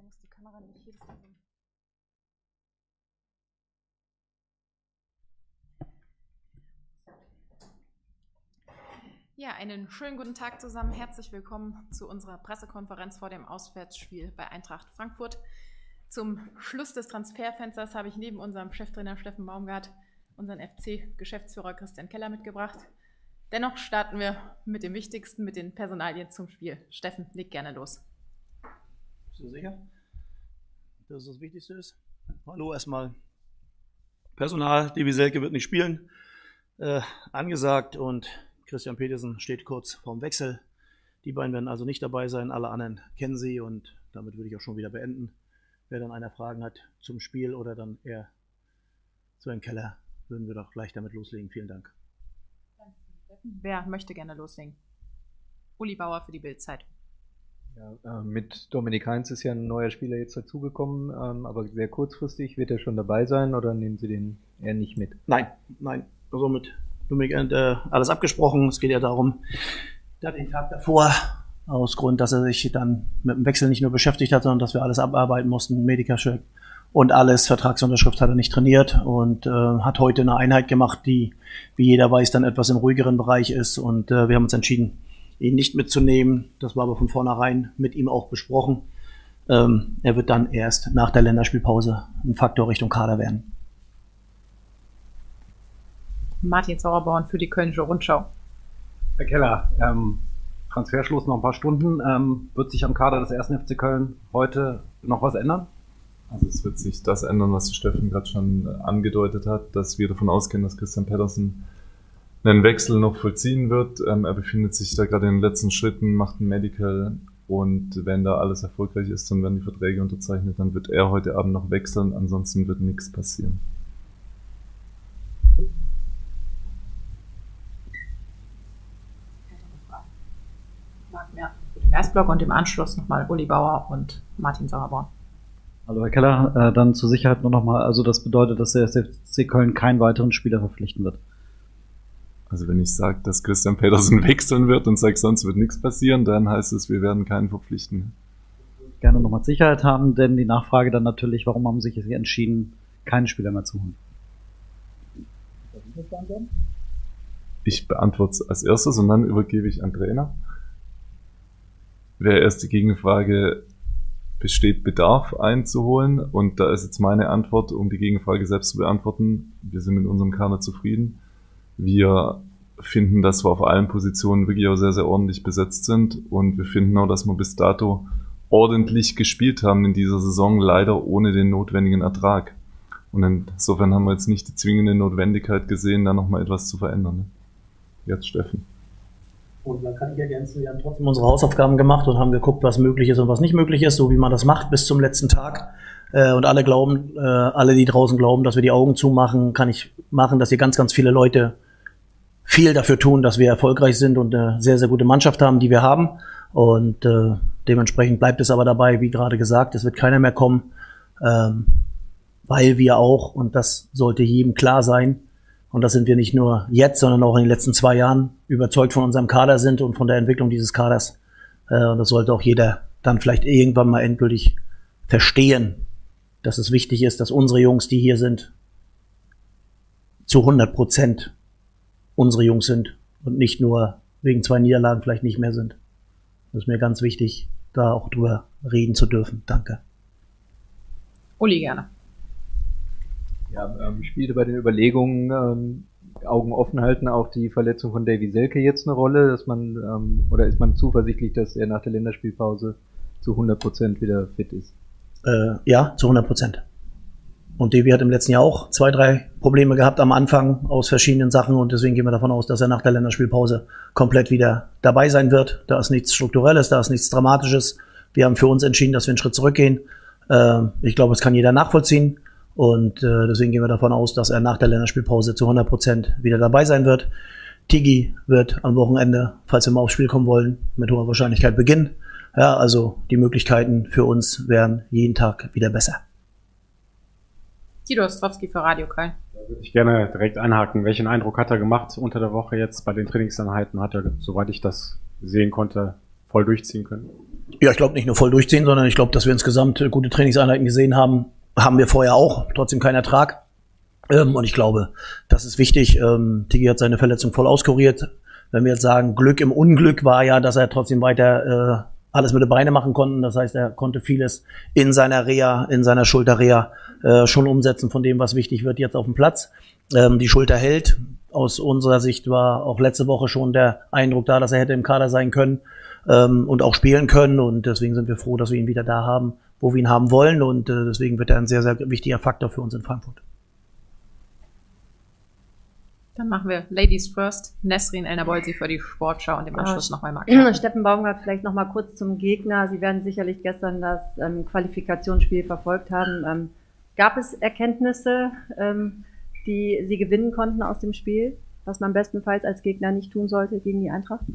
der muss die Kamera nämlich jedes nehmen. Ja, einen schönen guten Tag zusammen. Herzlich willkommen zu unserer Pressekonferenz vor dem Auswärtsspiel bei Eintracht Frankfurt. Zum Schluss des Transferfensters habe ich neben unserem Cheftrainer Steffen Baumgart unseren FC-Geschäftsführer Christian Keller mitgebracht. Dennoch starten wir mit dem Wichtigsten, mit den Personalien zum Spiel. Steffen, leg gerne los. Bist du sicher, dass das Wichtigste ist? Hallo erstmal. Personal, Devi Selke wird nicht spielen, äh, angesagt und Christian Petersen steht kurz vorm Wechsel. Die beiden werden also nicht dabei sein, alle anderen kennen sie und damit würde ich auch schon wieder beenden. Wer dann einer Fragen hat zum Spiel oder dann eher zu einem Keller, würden wir doch gleich damit loslegen. Vielen Dank. Wer möchte gerne loslegen? Uli Bauer für die Bildzeit. Ja, äh, mit Dominik Heinz ist ja ein neuer Spieler jetzt dazugekommen, ähm, aber sehr kurzfristig. Wird er schon dabei sein oder nehmen Sie den eher nicht mit? Nein, nein. Also mit Dominik äh, alles abgesprochen. Es geht ja darum, der den Tag davor, aus Grund, dass er sich dann mit dem Wechsel nicht nur beschäftigt hat, sondern dass wir alles abarbeiten mussten, Medica-Check und alles, Vertragsunterschrift hat er nicht trainiert und äh, hat heute eine Einheit gemacht, die, wie jeder weiß, dann etwas im ruhigeren Bereich ist. Und äh, wir haben uns entschieden, ihn nicht mitzunehmen. Das war aber von vornherein mit ihm auch besprochen. Ähm, er wird dann erst nach der Länderspielpause ein Faktor Richtung Kader werden. Martin Sauerborn für die Kölnische Rundschau. Herr Keller, ähm, Transferschluss noch ein paar Stunden. Ähm, wird sich am Kader des 1. FC Köln heute noch was ändern? Also es wird sich das ändern, was Steffen gerade schon angedeutet hat, dass wir davon ausgehen, dass Christian Pedersen einen Wechsel noch vollziehen wird. Ähm, er befindet sich da gerade in den letzten Schritten, macht ein Medical und wenn da alles erfolgreich ist, dann werden die Verträge unterzeichnet, dann wird er heute Abend noch wechseln, ansonsten wird nichts passieren. Im Erstblock und im Anschluss nochmal Uli Bauer und Martin Sauerborn. Hallo Herr Keller, äh, dann zur Sicherheit nur nochmal, also das bedeutet, dass der SFC Köln keinen weiteren Spieler verpflichten wird. Also wenn ich sage, dass Christian Petersen wechseln wird und sage, sonst wird nichts passieren, dann heißt es, wir werden keinen verpflichten. Gerne nochmal Sicherheit haben, denn die Nachfrage dann natürlich, warum haben Sie sich entschieden, keinen Spieler mehr zu holen? Ich beantworte es als erstes und dann übergebe ich an Trainer. Wäre erst die Gegenfrage, besteht Bedarf einzuholen? Und da ist jetzt meine Antwort, um die Gegenfrage selbst zu beantworten. Wir sind mit unserem Kader zufrieden. Wir finden, dass wir auf allen Positionen wirklich auch sehr, sehr ordentlich besetzt sind. Und wir finden auch, dass wir bis dato ordentlich gespielt haben in dieser Saison, leider ohne den notwendigen Ertrag. Und insofern haben wir jetzt nicht die zwingende Notwendigkeit gesehen, da nochmal etwas zu verändern. Ne? Jetzt Steffen. Und dann kann ich ergänzen, wir haben trotzdem unsere Hausaufgaben gemacht und haben geguckt, was möglich ist und was nicht möglich ist, so wie man das macht bis zum letzten Tag. Äh, und alle glauben, äh, alle, die draußen glauben, dass wir die Augen zumachen, kann ich machen, dass hier ganz, ganz viele Leute viel dafür tun, dass wir erfolgreich sind und eine sehr, sehr gute Mannschaft haben, die wir haben. Und äh, dementsprechend bleibt es aber dabei, wie gerade gesagt, es wird keiner mehr kommen, ähm, weil wir auch, und das sollte jedem klar sein, und das sind wir nicht nur jetzt, sondern auch in den letzten zwei Jahren überzeugt von unserem Kader sind und von der Entwicklung dieses Kaders. Äh, und das sollte auch jeder dann vielleicht irgendwann mal endgültig verstehen, dass es wichtig ist, dass unsere Jungs, die hier sind, zu 100 Prozent unsere Jungs sind und nicht nur wegen zwei Niederlagen vielleicht nicht mehr sind. Das ist mir ganz wichtig, da auch drüber reden zu dürfen. Danke. Uli gerne. Ja, ähm, spielte bei den Überlegungen ähm, Augen offen halten auch die Verletzung von Davy Selke jetzt eine Rolle, dass man ähm, oder ist man zuversichtlich, dass er nach der Länderspielpause zu 100 Prozent wieder fit ist? Äh, ja, zu 100 Prozent. Und Davy hat im letzten Jahr auch zwei, drei Probleme gehabt am Anfang aus verschiedenen Sachen und deswegen gehen wir davon aus, dass er nach der Länderspielpause komplett wieder dabei sein wird. Da ist nichts Strukturelles, da ist nichts Dramatisches. Wir haben für uns entschieden, dass wir einen Schritt zurückgehen. Äh, ich glaube, es kann jeder nachvollziehen. Und äh, deswegen gehen wir davon aus, dass er nach der Länderspielpause zu 100 Prozent wieder dabei sein wird. Tigi wird am Wochenende, falls wir mal aufs Spiel kommen wollen, mit hoher Wahrscheinlichkeit beginnen. Ja, also die Möglichkeiten für uns werden jeden Tag wieder besser. Tito Ostrowski für Radio Köln. Da würde ich gerne direkt einhaken. Welchen Eindruck hat er gemacht unter der Woche jetzt bei den Trainingseinheiten? Hat er, soweit ich das sehen konnte, voll durchziehen können? Ja, ich glaube nicht nur voll durchziehen, sondern ich glaube, dass wir insgesamt gute Trainingseinheiten gesehen haben. Haben wir vorher auch, trotzdem kein Ertrag. Ähm, und ich glaube, das ist wichtig. Ähm, Tigi hat seine Verletzung voll auskuriert. Wenn wir jetzt sagen, Glück im Unglück war ja, dass er trotzdem weiter äh, alles mit den Beinen machen konnten. Das heißt, er konnte vieles in seiner Reha, in seiner Schulterreha äh, schon umsetzen von dem, was wichtig wird jetzt auf dem Platz. Ähm, die Schulter hält. Aus unserer Sicht war auch letzte Woche schon der Eindruck da, dass er hätte im Kader sein können ähm, und auch spielen können. Und deswegen sind wir froh, dass wir ihn wieder da haben, wo wir ihn haben wollen. Und äh, deswegen wird er ein sehr, sehr wichtiger Faktor für uns in Frankfurt. Dann machen wir Ladies First. Nesrin Elnabolsi für die Sportschau und im ah, Anschluss nochmal Marc. Steffen Baumgart vielleicht nochmal kurz zum Gegner. Sie werden sicherlich gestern das ähm, Qualifikationsspiel verfolgt haben. Ähm, gab es Erkenntnisse, ähm, die Sie gewinnen konnten aus dem Spiel, was man bestenfalls als Gegner nicht tun sollte gegen die Eintracht?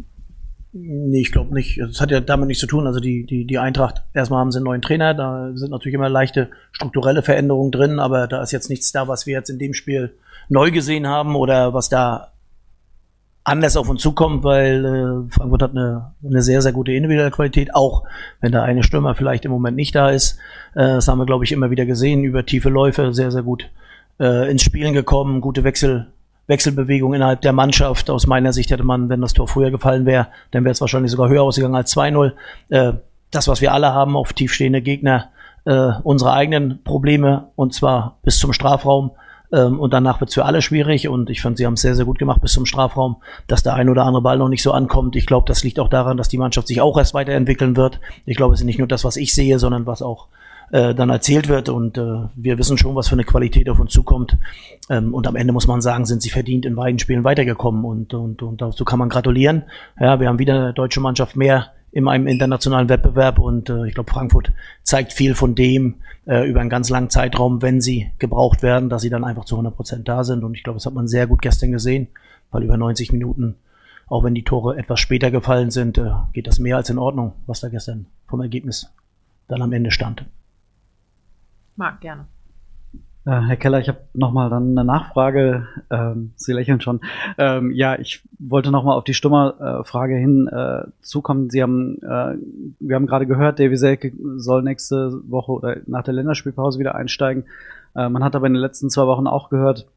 Nee, ich glaube nicht. Das hat ja damit nichts zu tun. Also die, die, die Eintracht, erstmal haben sie einen neuen Trainer, da sind natürlich immer leichte strukturelle Veränderungen drin, aber da ist jetzt nichts da, was wir jetzt in dem Spiel neu gesehen haben oder was da anders auf uns zukommt, weil äh, Frankfurt hat eine, eine sehr, sehr gute individuelle Qualität, auch wenn da eine Stürmer vielleicht im Moment nicht da ist. Äh, das haben wir, glaube ich, immer wieder gesehen, über tiefe Läufe sehr, sehr gut äh, ins Spielen gekommen, gute Wechsel, Wechselbewegung innerhalb der Mannschaft. Aus meiner Sicht hätte man, wenn das Tor früher gefallen wäre, dann wäre es wahrscheinlich sogar höher ausgegangen als 2-0. Äh, das, was wir alle haben auf tiefstehende Gegner, äh, unsere eigenen Probleme, und zwar bis zum Strafraum, ähm, und danach wird es für alle schwierig. Und ich fand, sie haben es sehr, sehr gut gemacht bis zum Strafraum, dass der ein oder andere Ball noch nicht so ankommt. Ich glaube, das liegt auch daran, dass die Mannschaft sich auch erst weiterentwickeln wird. Ich glaube, es ist nicht nur das, was ich sehe, sondern was auch äh, dann erzählt wird. Und äh, wir wissen schon, was für eine Qualität auf uns zukommt. Ähm, und am Ende muss man sagen, sind sie verdient in beiden Spielen weitergekommen. Und, und, und dazu kann man gratulieren. Ja, wir haben wieder eine deutsche Mannschaft mehr in einem internationalen Wettbewerb und äh, ich glaube, Frankfurt zeigt viel von dem äh, über einen ganz langen Zeitraum, wenn sie gebraucht werden, dass sie dann einfach zu 100 Prozent da sind und ich glaube, das hat man sehr gut gestern gesehen, weil über 90 Minuten, auch wenn die Tore etwas später gefallen sind, äh, geht das mehr als in Ordnung, was da gestern vom Ergebnis dann am Ende stand. Mag gerne. Äh, Herr Keller, ich habe nochmal dann eine Nachfrage. Ähm, Sie lächeln schon. Ähm, ja, ich wollte nochmal auf die Stummer-Frage äh, hin äh, zukommen. Sie haben, äh, wir haben gerade gehört, Davy Selke soll nächste Woche oder nach der Länderspielpause wieder einsteigen. Äh, man hat aber in den letzten zwei Wochen auch gehört,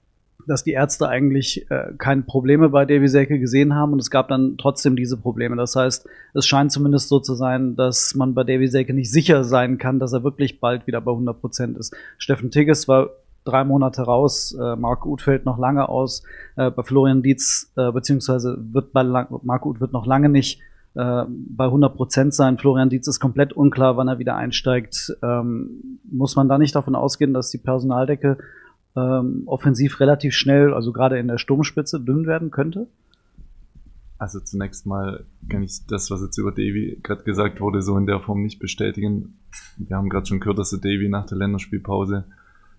dass die Ärzte eigentlich äh, keine Probleme bei Davy Selke gesehen haben und es gab dann trotzdem diese Probleme. Das heißt, es scheint zumindest so zu sein, dass man bei Davy Selke nicht sicher sein kann, dass er wirklich bald wieder bei 100 Prozent ist. Steffen Tigges war drei Monate raus, äh, Marc Uth fällt noch lange aus, äh, bei Florian Dietz, äh, beziehungsweise wird bei Lang Marc Uth wird noch lange nicht äh, bei 100 Prozent sein. Florian Dietz ist komplett unklar, wann er wieder einsteigt. Ähm, muss man da nicht davon ausgehen, dass die Personaldecke ähm, offensiv relativ schnell, also gerade in der Sturmspitze, dünn werden könnte? Also zunächst mal kann ich das, was jetzt über Davy gerade gesagt wurde, so in der Form nicht bestätigen. Wir haben gerade schon gehört, dass der Davy nach der Länderspielpause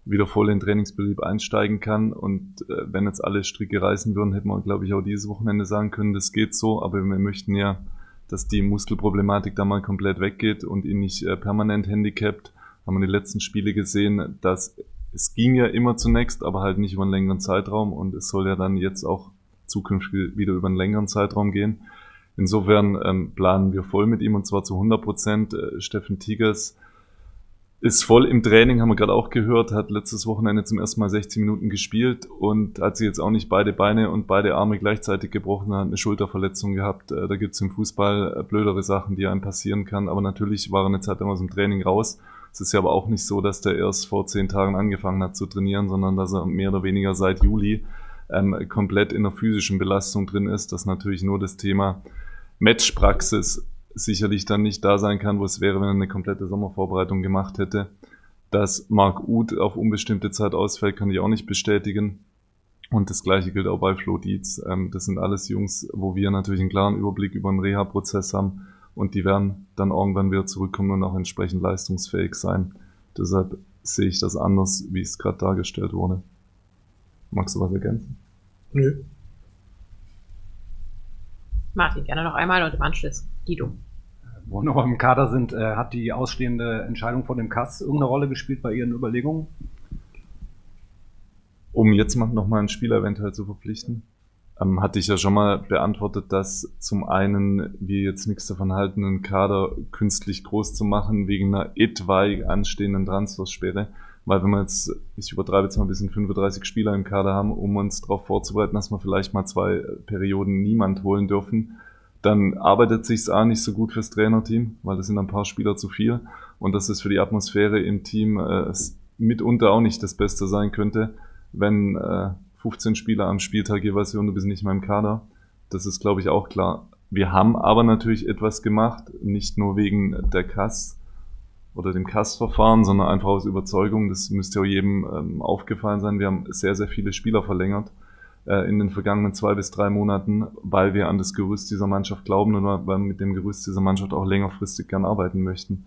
wieder voll in Trainingsbetrieb einsteigen kann. Und äh, wenn jetzt alle Stricke reißen würden, hätte man, glaube ich, auch dieses Wochenende sagen können, das geht so. Aber wir möchten ja, dass die Muskelproblematik da mal komplett weggeht und ihn nicht äh, permanent handicapt. Haben wir die letzten Spiele gesehen, dass es ging ja immer zunächst, aber halt nicht über einen längeren Zeitraum und es soll ja dann jetzt auch zukünftig wieder über einen längeren Zeitraum gehen. Insofern ähm, planen wir voll mit ihm und zwar zu 100 Prozent. Äh, Steffen Tigers ist voll im Training, haben wir gerade auch gehört, hat letztes Wochenende zum ersten Mal 16 Minuten gespielt und hat sich jetzt auch nicht beide Beine und beide Arme gleichzeitig gebrochen, hat eine Schulterverletzung gehabt. Äh, da gibt's im Fußball äh, blödere Sachen, die einem passieren kann, aber natürlich war er eine Zeit aus dem Training raus es ist ja aber auch nicht so, dass der erst vor zehn Tagen angefangen hat zu trainieren, sondern dass er mehr oder weniger seit Juli ähm, komplett in der physischen Belastung drin ist, dass natürlich nur das Thema Matchpraxis sicherlich dann nicht da sein kann, wo es wäre, wenn er eine komplette Sommervorbereitung gemacht hätte. Dass Marc Uth auf unbestimmte Zeit ausfällt, kann ich auch nicht bestätigen. Und das gleiche gilt auch bei Flo Dietz. Ähm, das sind alles Jungs, wo wir natürlich einen klaren Überblick über den Reha-Prozess haben und die werden dann irgendwann wieder zurückkommen und auch entsprechend leistungsfähig sein. Deshalb sehe ich das anders, wie es gerade dargestellt wurde. Magst du was ergänzen? Nö. Martin, gerne noch einmal und im Anschluss Guido. Wo noch im Kader sind, äh, hat die ausstehende Entscheidung von dem Kass irgendeine Rolle gespielt bei Ihren Überlegungen? Um jetzt noch mal einen Spieler eventuell zu verpflichten? Ähm, hatte ich ja schon mal beantwortet, dass zum einen wir jetzt nichts davon halten, einen Kader künstlich groß zu machen wegen einer etwaig anstehenden Transfersperre. Weil wenn wir jetzt, ich übertreibe jetzt mal ein bisschen 35 Spieler im Kader haben, um uns darauf vorzubereiten, dass wir vielleicht mal zwei Perioden niemand holen dürfen, dann arbeitet sich's auch nicht so gut fürs Trainerteam, weil das sind ein paar Spieler zu viel und das ist für die Atmosphäre im Team äh, mitunter auch nicht das Beste sein könnte, wenn äh, 15 Spieler am Spieltag jeweils und du bist nicht mehr im Kader. Das ist, glaube ich, auch klar. Wir haben aber natürlich etwas gemacht, nicht nur wegen der Kass oder dem Kassverfahren, sondern einfach aus Überzeugung. Das müsste auch jedem ähm, aufgefallen sein. Wir haben sehr, sehr viele Spieler verlängert äh, in den vergangenen zwei bis drei Monaten, weil wir an das Gerüst dieser Mannschaft glauben und weil wir mit dem Gerüst dieser Mannschaft auch längerfristig gern arbeiten möchten.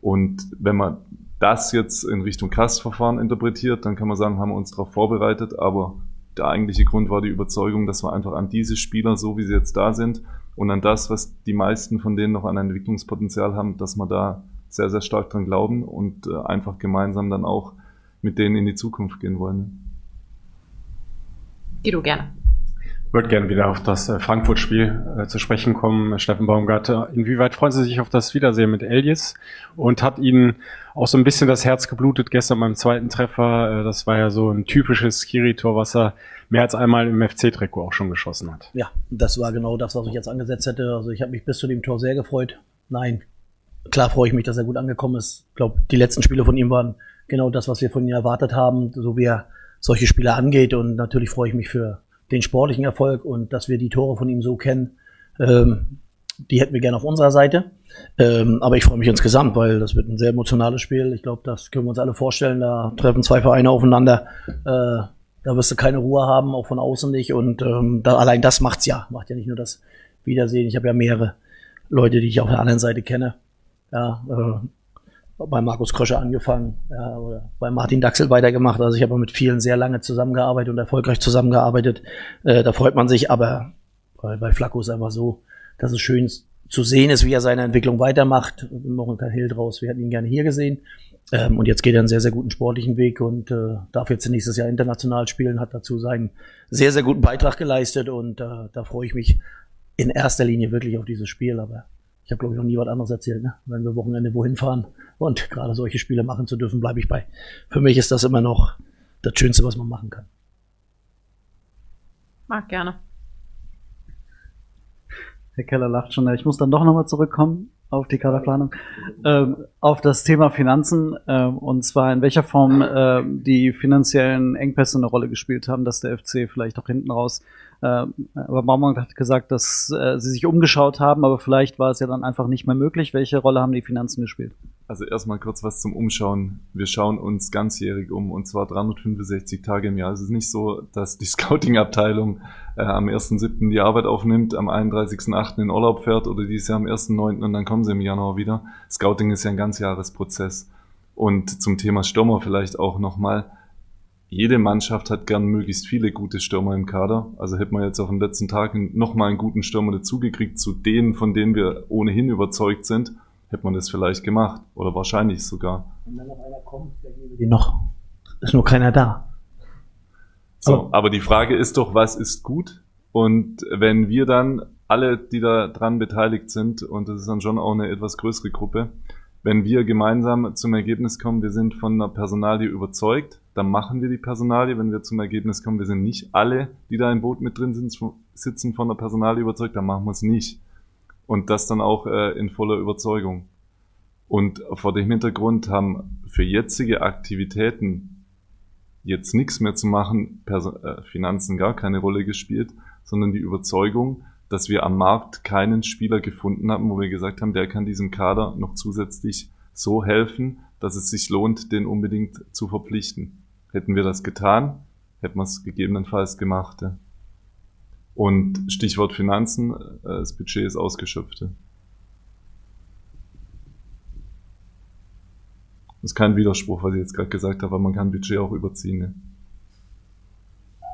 Und wenn man das jetzt in Richtung Kassverfahren interpretiert, dann kann man sagen, haben wir uns darauf vorbereitet, aber der eigentliche Grund war die Überzeugung, dass wir einfach an diese Spieler, so wie sie jetzt da sind, und an das, was die meisten von denen noch an Entwicklungspotenzial haben, dass wir da sehr, sehr stark dran glauben und äh, einfach gemeinsam dann auch mit denen in die Zukunft gehen wollen. Guido, gerne. Ich würde gerne wieder auf das äh, Frankfurt-Spiel äh, zu sprechen kommen. Steffen Baumgart, inwieweit freuen Sie sich auf das Wiedersehen mit Elias? Und hat Ihnen auch so ein bisschen das Herz geblutet gestern beim zweiten Treffer? Äh, das war ja so ein typisches Skiri-Tor, was er mehr als einmal im FC-Trikot auch schon geschossen hat. Ja, das war genau das, was ich jetzt angesetzt hätte. Also ich habe mich bis zu dem Tor sehr gefreut. Nein, klar freue ich mich, dass er gut angekommen ist. Ich glaube, die letzten Spiele von ihm waren genau das, was wir von ihm erwartet haben, so wie er solche Spiele angeht. Und natürlich freue ich mich für den sportlichen Erfolg und dass wir die Tore von ihm so kennen, ähm, die hätten wir gerne auf unserer Seite. Ähm, aber ich freue mich insgesamt, weil das wird ein sehr emotionales Spiel. Ich glaube, das können wir uns alle vorstellen. Da treffen zwei Vereine aufeinander. Äh, da wirst du keine Ruhe haben, auch von außen nicht. Und ähm, da, allein das macht's ja. Macht ja nicht nur das Wiedersehen. Ich habe ja mehrere Leute, die ich auf der anderen Seite kenne. Ja, äh, bei Markus Krösche angefangen, ja, oder bei Martin Daxel weitergemacht. Also ich habe mit vielen sehr lange zusammengearbeitet und erfolgreich zusammengearbeitet. Äh, da freut man sich, aber bei, bei Flacco ist einfach so, dass es schön zu sehen ist, wie er seine Entwicklung weitermacht. Wir machen kein Hehl draus. Wir hätten ihn gerne hier gesehen. Ähm, und jetzt geht er einen sehr, sehr guten sportlichen Weg und äh, darf jetzt nächstes Jahr international spielen, hat dazu seinen sehr, sehr guten Beitrag geleistet und äh, da freue ich mich in erster Linie wirklich auf dieses Spiel. Aber ich habe, glaube ich, noch nie was anderes erzählt. Ne? Wenn wir Wochenende wohin fahren und gerade solche Spiele machen zu dürfen, bleibe ich bei. Für mich ist das immer noch das Schönste, was man machen kann. Mag gerne. Herr Keller lacht schon. Ich muss dann doch nochmal zurückkommen auf die Kaderplanung, ähm, auf das Thema Finanzen ähm, und zwar in welcher Form äh, die finanziellen Engpässe eine Rolle gespielt haben, dass der FC vielleicht auch hinten raus äh, aber Baumann hat gesagt, dass äh, sie sich umgeschaut haben, aber vielleicht war es ja dann einfach nicht mehr möglich. Welche Rolle haben die Finanzen gespielt? Also erstmal kurz was zum Umschauen. Wir schauen uns ganzjährig um und zwar 365 Tage im Jahr. Es ist nicht so, dass die Scouting-Abteilung äh, am 1.7. die Arbeit aufnimmt, am 31.8. in Urlaub fährt oder dieses Jahr am 1.9. und dann kommen sie im Januar wieder. Scouting ist ja ein Ganzjahresprozess. Und zum Thema Stürmer vielleicht auch nochmal jede Mannschaft hat gern möglichst viele gute Stürmer im Kader. Also hätte man jetzt auf den letzten Tagen nochmal einen guten Stürmer dazugekriegt, zu denen, von denen wir ohnehin überzeugt sind, hätte man das vielleicht gemacht. Oder wahrscheinlich sogar. Wenn dann noch einer kommt, die noch. Ist nur keiner da. So, aber, aber die Frage ist doch, was ist gut? Und wenn wir dann alle, die da dran beteiligt sind, und das ist dann schon auch eine etwas größere Gruppe, wenn wir gemeinsam zum Ergebnis kommen, wir sind von der Personalie überzeugt, dann machen wir die Personalie. Wenn wir zum Ergebnis kommen, wir sind nicht alle, die da im Boot mit drin sind, sitzen von der Personalie überzeugt, dann machen wir es nicht. Und das dann auch äh, in voller Überzeugung. Und vor dem Hintergrund haben für jetzige Aktivitäten jetzt nichts mehr zu machen, Perso äh, Finanzen gar keine Rolle gespielt, sondern die Überzeugung, dass wir am Markt keinen Spieler gefunden haben, wo wir gesagt haben, der kann diesem Kader noch zusätzlich so helfen, dass es sich lohnt, den unbedingt zu verpflichten. Hätten wir das getan, hätten wir es gegebenenfalls gemacht. Ja. Und Stichwort Finanzen, äh, das Budget ist ausgeschöpft. Das ist kein Widerspruch, was ich jetzt gerade gesagt habe, aber man kann Budget auch überziehen. Ja.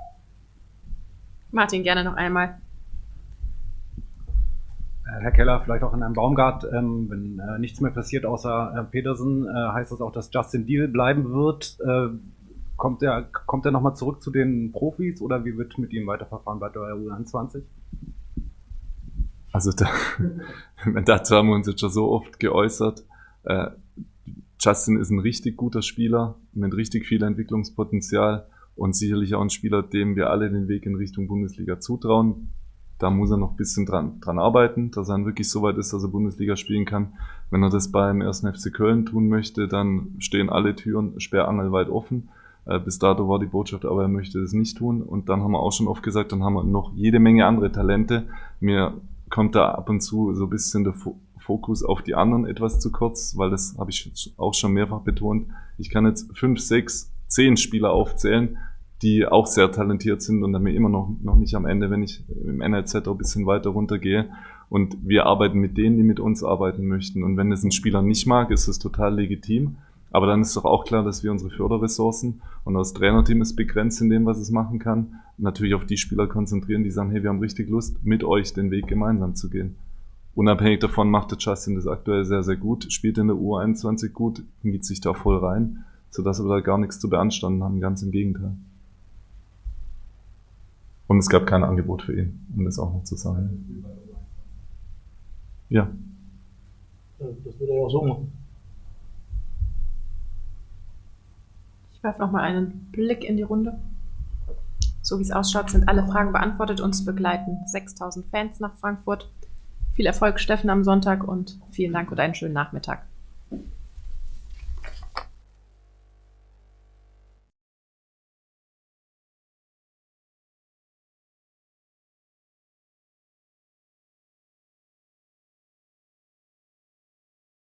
Martin, gerne noch einmal. Äh, Herr Keller, vielleicht auch in einem Baumgart, ähm, wenn äh, nichts mehr passiert außer äh, Petersen, äh, heißt das auch, dass Justin Deal bleiben wird. Kommt er, kommt nochmal zurück zu den Profis oder wie wird mit ihm weiterverfahren bei der U21? Also da, dazu haben wir uns jetzt schon so oft geäußert. Äh, Justin ist ein richtig guter Spieler mit richtig viel Entwicklungspotenzial und sicherlich auch ein Spieler, dem wir alle den Weg in Richtung Bundesliga zutrauen. Da muss er noch ein bisschen dran, dran arbeiten, dass er dann wirklich so weit ist, dass er Bundesliga spielen kann. Wenn er das beim 1. FC Köln tun möchte, dann stehen alle Türen sperrangelweit offen. Äh, bis dato war die Botschaft, aber er möchte das nicht tun. Und dann haben wir auch schon oft gesagt, dann haben wir noch jede Menge andere Talente. Mir kommt da ab und zu so ein bisschen der Fokus auf die anderen etwas zu kurz, weil das habe ich auch schon mehrfach betont. Ich kann jetzt fünf, sechs, zehn Spieler aufzählen, die auch sehr talentiert sind und dann mir immer noch, noch nicht am Ende, wenn ich im NLZ ein bisschen weiter runtergehe. Und wir arbeiten mit denen, die mit uns arbeiten möchten. Und wenn es ein Spieler nicht mag, ist es total legitim. Aber dann ist doch auch klar, dass wir unsere Förderressourcen und das Trainerteam ist begrenzt in dem, was es machen kann, natürlich auf die Spieler konzentrieren, die sagen, hey, wir haben richtig Lust, mit euch den Weg gemeinsam zu gehen. Unabhängig davon macht der Justin das aktuell sehr, sehr gut, spielt in der U21 gut, geht sich da voll rein, sodass wir da gar nichts zu beanstanden haben, ganz im Gegenteil. Und es gab kein Angebot für ihn, um das auch noch zu sagen. Ja. Das würde er auch so machen. Werfe nochmal einen Blick in die Runde. So wie es ausschaut, sind alle Fragen beantwortet. Uns begleiten 6000 Fans nach Frankfurt. Viel Erfolg, Steffen, am Sonntag und vielen Dank und einen schönen Nachmittag.